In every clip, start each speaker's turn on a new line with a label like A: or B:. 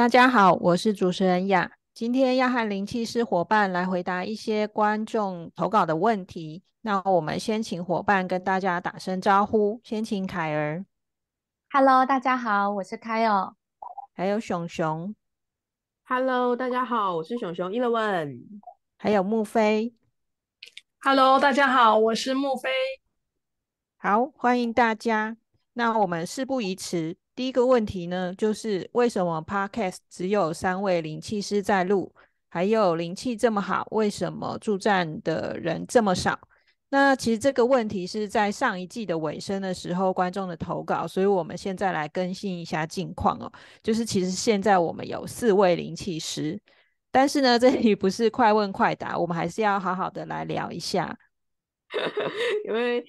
A: 大家好，我是主持人雅。今天要和灵气师伙伴来回答一些观众投稿的问题。那我们先请伙伴跟大家打声招呼。先请凯儿。
B: Hello，大家好，我是凯尔。
A: 还有熊熊。
C: Hello，大家好，我是熊熊。Eleven。
A: 还有木飞。
D: Hello，大家好，我是木飞。
A: 好，欢迎大家。那我们事不宜迟。第一个问题呢，就是为什么 Podcast 只有三位灵气师在录，还有灵气这么好，为什么助战的人这么少？那其实这个问题是在上一季的尾声的时候观众的投稿，所以我们现在来更新一下近况哦。就是其实现在我们有四位灵气师，但是呢，这里不是快问快答，我们还是要好好的来聊一下，
C: 因为。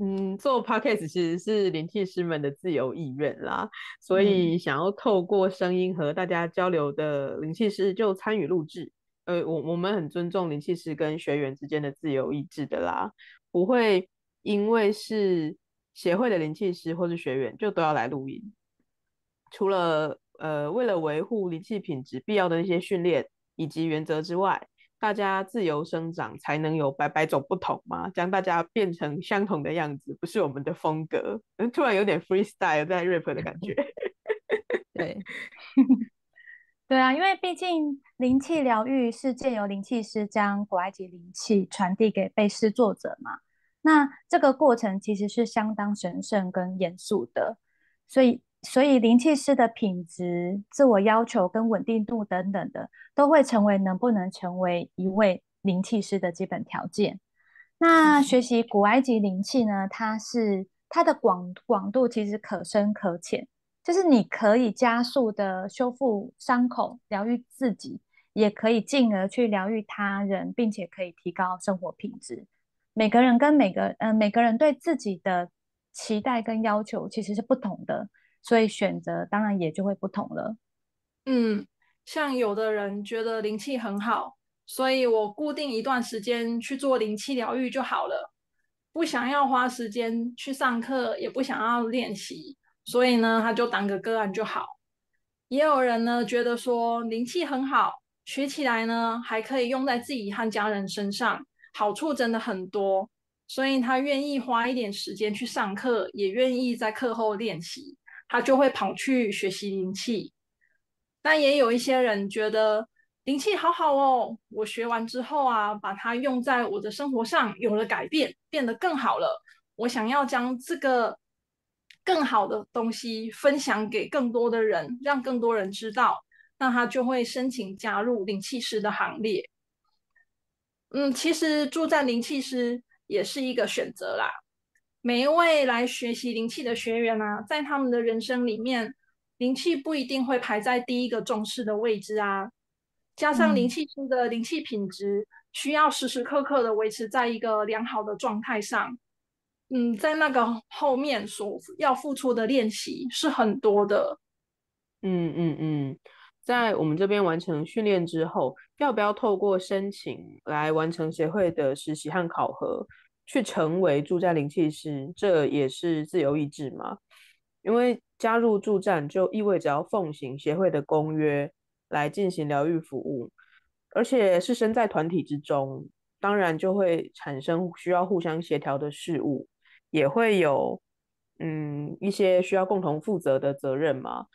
C: 嗯，做 podcast 其实是灵气师们的自由意愿啦，所以想要透过声音和大家交流的灵气师就参与录制。呃，我我们很尊重灵气师跟学员之间的自由意志的啦，不会因为是协会的灵气师或是学员就都要来录音。除了呃为了维护灵气品质必要的那些训练以及原则之外。大家自由生长，才能有百百种不同嘛？将大家变成相同的样子，不是我们的风格。突然有点 freestyle 在 rap 的感觉。
A: 对，
B: 对啊，因为毕竟灵气疗愈是借由灵气师将古埃及灵气传递给被施作者嘛。那这个过程其实是相当神圣跟严肃的，所以。所以灵气师的品质、自我要求跟稳定度等等的，都会成为能不能成为一位灵气师的基本条件。那学习古埃及灵气呢？它是它的广广度其实可深可浅，就是你可以加速的修复伤口、疗愈自己，也可以进而去疗愈他人，并且可以提高生活品质。每个人跟每个嗯每个人对自己的期待跟要求其实是不同的。所以选择当然也就会不同了。
D: 嗯，像有的人觉得灵气很好，所以我固定一段时间去做灵气疗愈就好了，不想要花时间去上课，也不想要练习，所以呢，他就当个个案就好。也有人呢觉得说灵气很好，学起来呢还可以用在自己和家人身上，好处真的很多，所以他愿意花一点时间去上课，也愿意在课后练习。他就会跑去学习灵气，但也有一些人觉得灵气好好哦，我学完之后啊，把它用在我的生活上，有了改变，变得更好了。我想要将这个更好的东西分享给更多的人，让更多人知道，那他就会申请加入灵气师的行列。嗯，其实住在灵气师也是一个选择啦。每一位来学习灵气的学员啊，在他们的人生里面，灵气不一定会排在第一个重视的位置啊。加上灵气师的灵气品质，需要时时刻刻的维持在一个良好的状态上。嗯，在那个后面所要付出的练习是很多的。
C: 嗯嗯嗯，在我们这边完成训练之后，要不要透过申请来完成协会的实习和考核？去成为助战灵气师，这也是自由意志嘛？因为加入助战就意味着要奉行协会的公约来进行疗愈服务，而且是身在团体之中，当然就会产生需要互相协调的事物，也会有嗯一些需要共同负责的责任嘛。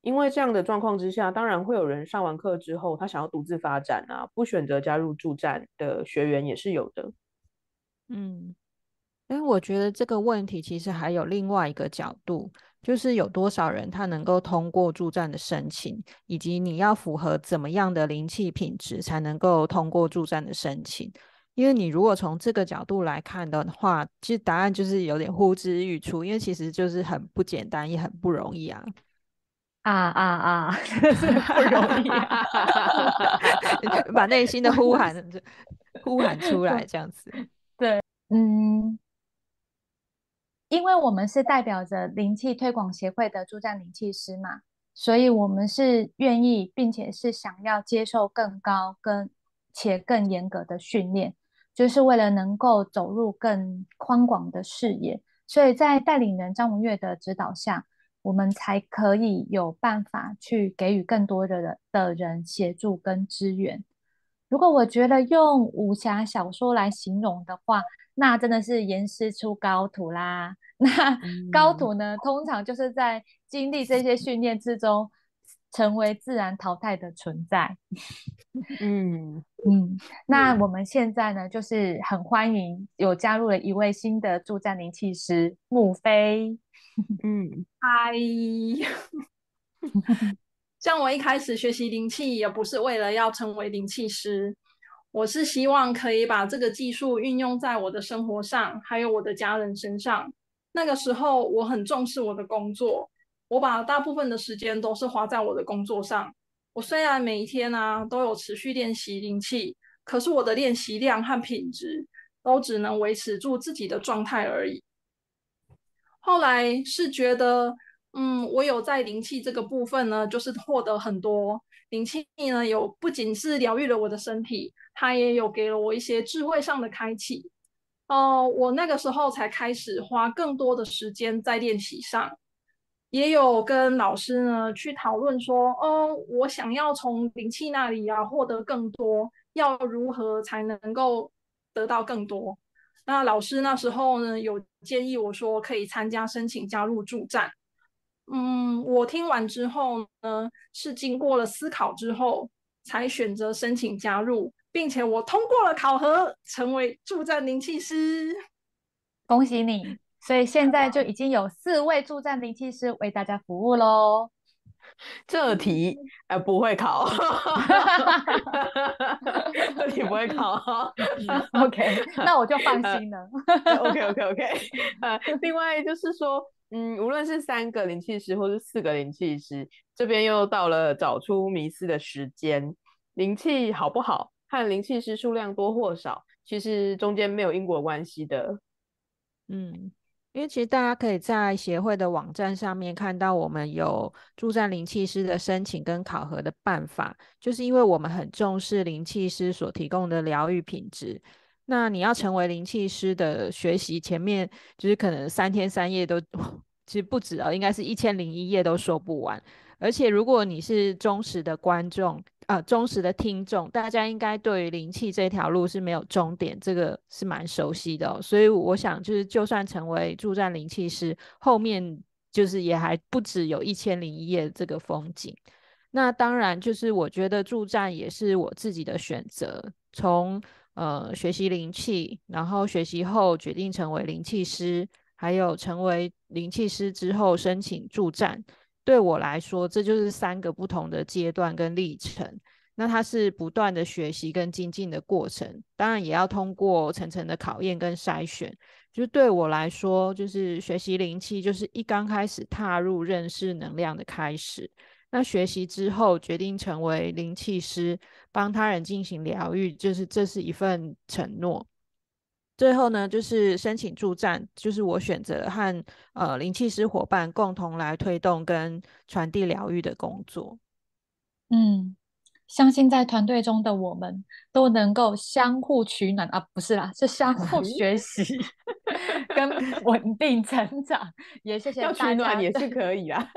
C: 因为这样的状况之下，当然会有人上完课之后，他想要独自发展啊，不选择加入助战的学员也是有的。
A: 嗯，因为我觉得这个问题其实还有另外一个角度，就是有多少人他能够通过助战的申请，以及你要符合怎么样的灵气品质才能够通过助战的申请。因为你如果从这个角度来看的话，其实答案就是有点呼之欲出，因为其实就是很不简单，也很不容易啊。
B: 啊啊啊！不容易啊，
A: 把内心的呼喊呼喊出来，这样子。
B: 对，嗯，因为我们是代表着灵气推广协会的助战灵气师嘛，所以我们是愿意，并且是想要接受更高、跟且更严格的训练，就是为了能够走入更宽广的视野。所以在带领人张文月的指导下。我们才可以有办法去给予更多的人的人协助跟支援。如果我觉得用武侠小说来形容的话，那真的是严师出高徒啦。那高徒呢，通常就是在经历这些训练之中，成为自然淘汰的存在。
C: 嗯
B: 嗯。那我们现在呢，就是很欢迎有加入了一位新的助战灵气师穆飞。
C: 嗯，
D: 嗨，像我一开始学习灵气，也不是为了要成为灵气师，我是希望可以把这个技术运用在我的生活上，还有我的家人身上。那个时候，我很重视我的工作，我把大部分的时间都是花在我的工作上。我虽然每一天呢都有持续练习灵气，可是我的练习量和品质都只能维持住自己的状态而已。后来是觉得，嗯，我有在灵气这个部分呢，就是获得很多灵气呢，有不仅是疗愈了我的身体，它也有给了我一些智慧上的开启。哦，我那个时候才开始花更多的时间在练习上，也有跟老师呢去讨论说，哦，我想要从灵气那里啊获得更多，要如何才能够得到更多？那老师那时候呢，有建议我说可以参加申请加入助战。嗯，我听完之后呢，是经过了思考之后才选择申请加入，并且我通过了考核，成为助战灵气师。
B: 恭喜你！所以现在就已经有四位助战灵气师为大家服务喽。
C: 这题呃不会考，这题不会考。
B: OK，那我就放心了。
C: OK OK OK。呃，另外就是说，嗯，无论是三个灵气师或是四个灵气师，这边又到了找出迷思的时间。灵气好不好和灵气师数量多或少，其实中间没有因果关系的。
A: 嗯。因为其实大家可以在协会的网站上面看到，我们有助战灵气师的申请跟考核的办法，就是因为我们很重视灵气师所提供的疗愈品质。那你要成为灵气师的学习，前面就是可能三天三夜都，其实不止啊，应该是一千零一夜都说不完。而且如果你是忠实的观众，呃，忠实的听众，大家应该对于灵气这条路是没有终点，这个是蛮熟悉的。所以我想，就是就算成为助战灵气师，后面就是也还不止有一千零一夜这个风景。那当然，就是我觉得助战也是我自己的选择。从呃学习灵气，然后学习后决定成为灵气师，还有成为灵气师之后申请助战。对我来说，这就是三个不同的阶段跟历程。那它是不断的学习跟精进的过程，当然也要通过层层的考验跟筛选。就是对我来说，就是学习灵气，就是一刚开始踏入认识能量的开始。那学习之后，决定成为灵气师，帮他人进行疗愈，就是这是一份承诺。最后呢，就是申请助战，就是我选择和呃灵气师伙伴共同来推动跟传递疗愈的工作。
B: 嗯，相信在团队中的我们都能够相互取暖啊，不是啦，是相互学习 跟 稳定成长。也谢谢
C: 要取暖也是可以啊。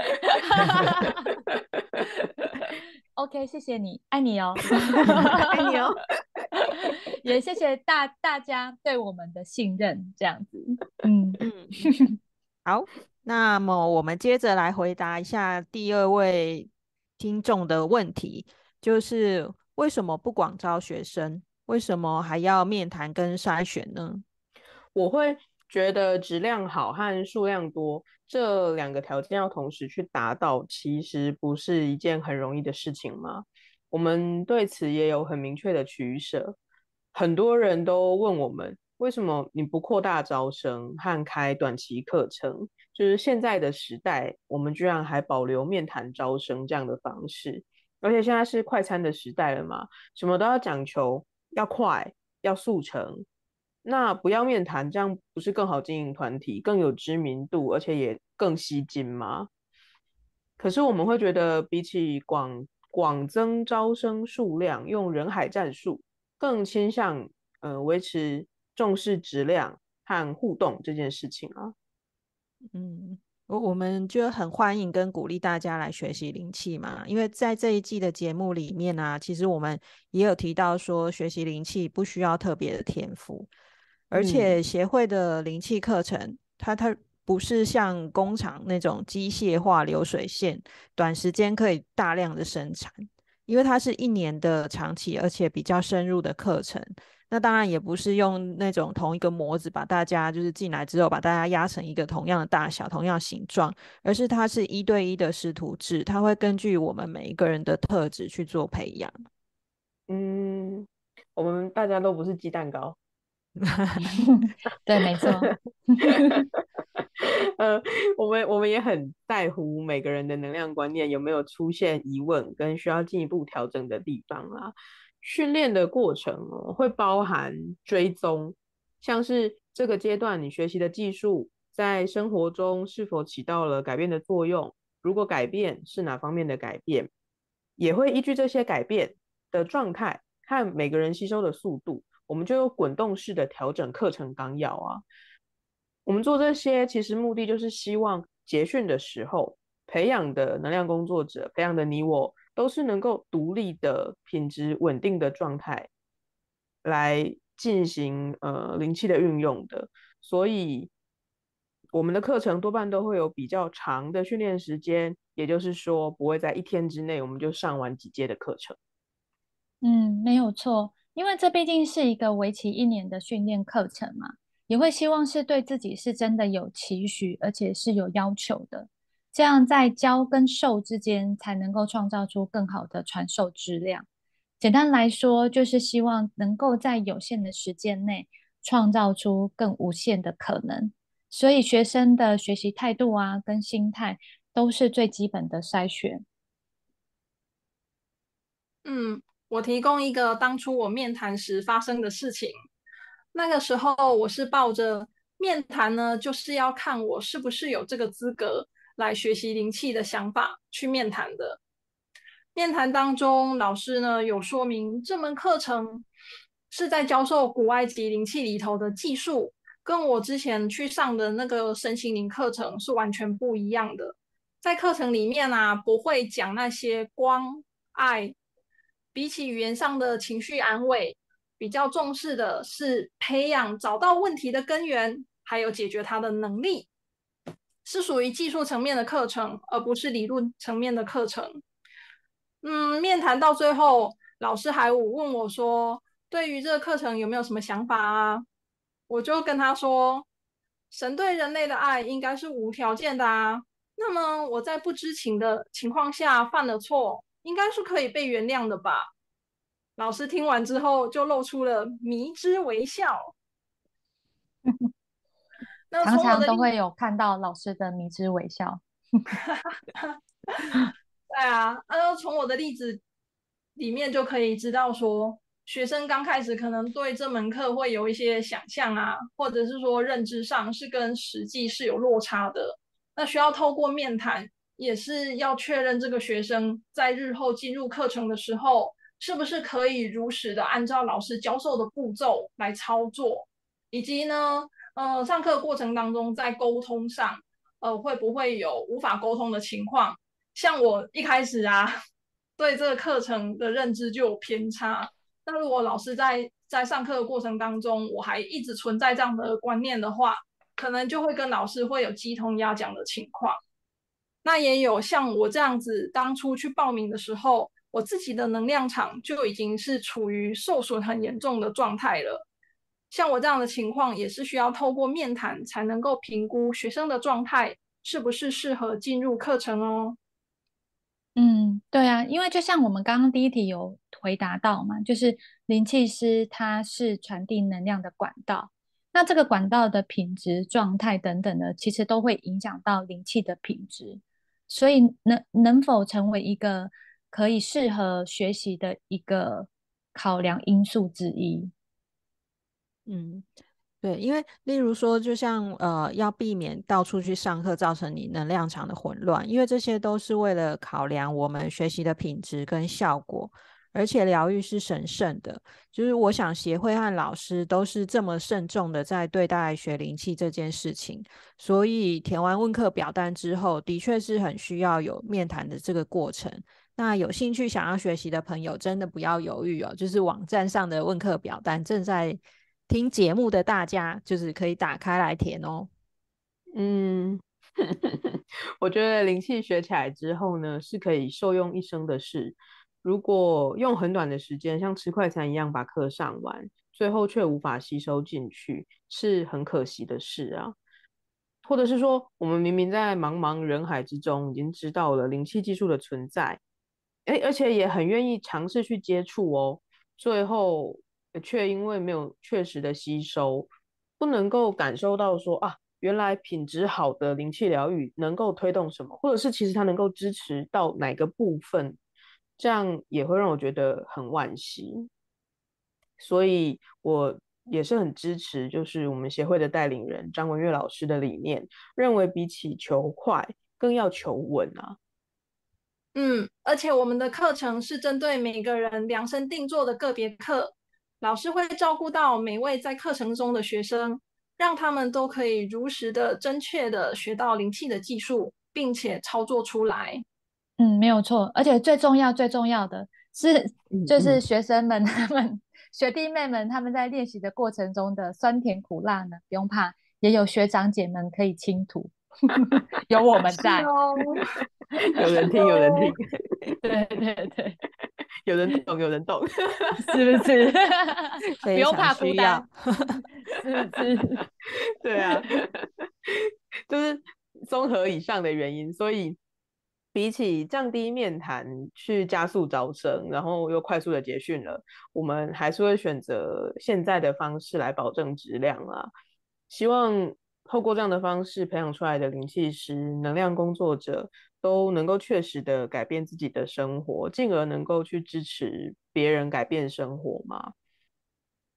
B: OK，谢谢你，爱你哦，
C: 爱你哦。
B: 也谢谢大大家对我们的信任，这样子，嗯嗯，
A: 好，那么我们接着来回答一下第二位听众的问题，就是为什么不广招学生？为什么还要面谈跟筛选呢？
C: 我会觉得质量好和数量多这两个条件要同时去达到，其实不是一件很容易的事情吗？我们对此也有很明确的取舍。很多人都问我们，为什么你不扩大招生和开短期课程？就是现在的时代，我们居然还保留面谈招生这样的方式，而且现在是快餐的时代了嘛，什么都要讲求要快，要速成。那不要面谈，这样不是更好经营团体，更有知名度，而且也更吸金吗？可是我们会觉得，比起广广增招生数量，用人海战术，更倾向呃维持重视质量和互动这件事情啊。
A: 嗯，我我们就很欢迎跟鼓励大家来学习灵气嘛，因为在这一季的节目里面呢，其实我们也有提到说，学习灵气不需要特别的天赋，而且协会的灵气课程，它它不是像工厂那种机械化流水线，短时间可以大量的生产，因为它是一年的长期而且比较深入的课程。那当然也不是用那种同一个模子把大家就是进来之后把大家压成一个同样的大小、同样形状，而是它是一对一的师徒制，它会根据我们每一个人的特质去做培养。
C: 嗯，我们大家都不是鸡蛋糕。
B: 对，没错。
C: 呃，我们我们也很在乎每个人的能量观念有没有出现疑问跟需要进一步调整的地方啊。训练的过程哦，会包含追踪，像是这个阶段你学习的技术在生活中是否起到了改变的作用，如果改变是哪方面的改变，也会依据这些改变的状态和每个人吸收的速度，我们就有滚动式的调整课程纲要啊。我们做这些其实目的就是希望结训的时候培养的能量工作者，培养的你我。都是能够独立的、品质稳定的状态来进行呃灵气的运用的，所以我们的课程多半都会有比较长的训练时间，也就是说不会在一天之内我们就上完几节的课程。
B: 嗯，没有错，因为这毕竟是一个为期一年的训练课程嘛，也会希望是对自己是真的有期许，而且是有要求的。这样在教跟授之间才能够创造出更好的传授质量。简单来说，就是希望能够在有限的时间内创造出更无限的可能。所以，学生的学习态度啊，跟心态都是最基本的筛选。
D: 嗯，我提供一个当初我面谈时发生的事情。那个时候，我是抱着面谈呢，就是要看我是不是有这个资格。来学习灵气的想法去面谈的。面谈当中，老师呢有说明这门课程是在教授古埃及灵气里头的技术，跟我之前去上的那个身心灵课程是完全不一样的。在课程里面啊，不会讲那些光爱，比起语言上的情绪安慰，比较重视的是培养找到问题的根源，还有解决它的能力。是属于技术层面的课程，而不是理论层面的课程。嗯，面谈到最后，老师还问我说：“对于这个课程有没有什么想法啊？”我就跟他说：“神对人类的爱应该是无条件的啊。那么我在不知情的情况下犯了错，应该是可以被原谅的吧？”老师听完之后就露出了迷之微笑。
B: 常常都会有看到老师的迷之微笑。
D: 对啊，那从我的例子里面就可以知道，说学生刚开始可能对这门课会有一些想象啊，或者是说认知上是跟实际是有落差的。那需要透过面谈，也是要确认这个学生在日后进入课程的时候，是不是可以如实的按照老师教授的步骤来操作，以及呢？呃，上课过程当中，在沟通上，呃，会不会有无法沟通的情况？像我一开始啊，对这个课程的认知就有偏差。那如果老师在在上课的过程当中，我还一直存在这样的观念的话，可能就会跟老师会有鸡同鸭讲的情况。那也有像我这样子，当初去报名的时候，我自己的能量场就已经是处于受损很严重的状态了。像我这样的情况，也是需要透过面谈才能够评估学生的状态是不是适合进入课程哦。
B: 嗯，对啊，因为就像我们刚刚第一题有回答到嘛，就是灵气师他是传递能量的管道，那这个管道的品质、状态等等的，其实都会影响到灵气的品质，所以能能否成为一个可以适合学习的一个考量因素之一。
A: 嗯。对，因为例如说，就像呃，要避免到处去上课，造成你能量场的混乱，因为这些都是为了考量我们学习的品质跟效果。而且疗愈是神圣的，就是我想协会和老师都是这么慎重的在对待学灵气这件事情，所以填完问课表单之后，的确是很需要有面谈的这个过程。那有兴趣想要学习的朋友，真的不要犹豫哦，就是网站上的问课表单正在。听节目的大家，就是可以打开来填哦。
C: 嗯，我觉得灵气学起来之后呢，是可以受用一生的事。如果用很短的时间，像吃快餐一样把课上完，最后却无法吸收进去，是很可惜的事啊。或者是说，我们明明在茫茫人海之中已经知道了灵气技术的存在，而且也很愿意尝试去接触哦，最后。却因为没有确实的吸收，不能够感受到说啊，原来品质好的灵气疗愈能够推动什么，或者是其实它能够支持到哪个部分，这样也会让我觉得很惋惜。所以我也是很支持，就是我们协会的带领人张文月老师的理念，认为比起求快，更要求稳啊。
D: 嗯，而且我们的课程是针对每个人量身定做的个别课。老师会照顾到每位在课程中的学生，让他们都可以如实的、正确的学到灵气的技术，并且操作出来。
B: 嗯，没有错。而且最重要、最重要的是，就是学生们、他们学弟妹们他们在练习的过程中的酸甜苦辣呢，不用怕，也有学长姐们可以倾吐，有我们在。
C: 有人听，有人听。
B: 对 对对。
C: 有人懂，有人懂，
B: 是不是？不用怕孤单，是不是？
C: 对啊，就是综合以上的原因，所以比起降低面谈去加速招生，然后又快速的结训了，我们还是会选择现在的方式来保证质量啊。希望透过这样的方式培养出来的灵气师、能量工作者。都能够确实的改变自己的生活，进而能够去支持别人改变生活嘛？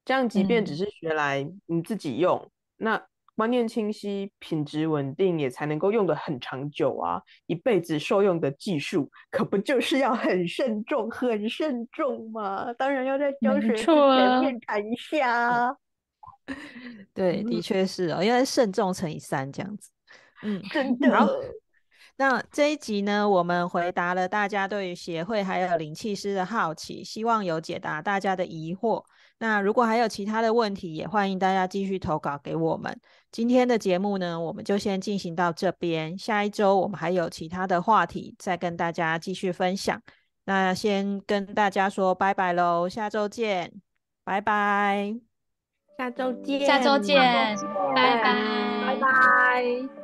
C: 这样，即便只是学来你自己用，那观念清晰、品质稳定，也才能够用的很长久啊！一辈子受用的技术，可不就是要很慎重、很慎重吗？当然要在教学之前面谈一下。
A: 对，的确是哦，因为慎重乘以三这样子。
C: 嗯，真的。
A: 那这一集呢，我们回答了大家对于协会还有灵气师的好奇，希望有解答大家的疑惑。那如果还有其他的问题，也欢迎大家继续投稿给我们。今天的节目呢，我们就先进行到这边，下一周我们还有其他的话题再跟大家继续分享。那先跟大家说拜拜喽，下周见，拜拜，
C: 下周见，
B: 下周见，拜拜，
D: 拜拜。